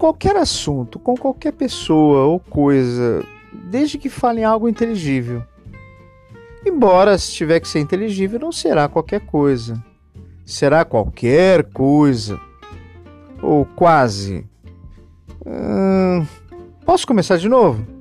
qualquer assunto, com qualquer pessoa ou coisa, desde que fale algo inteligível. Embora, se tiver que ser inteligível, não será qualquer coisa. Será qualquer coisa. Ou quase. Hum, posso começar de novo?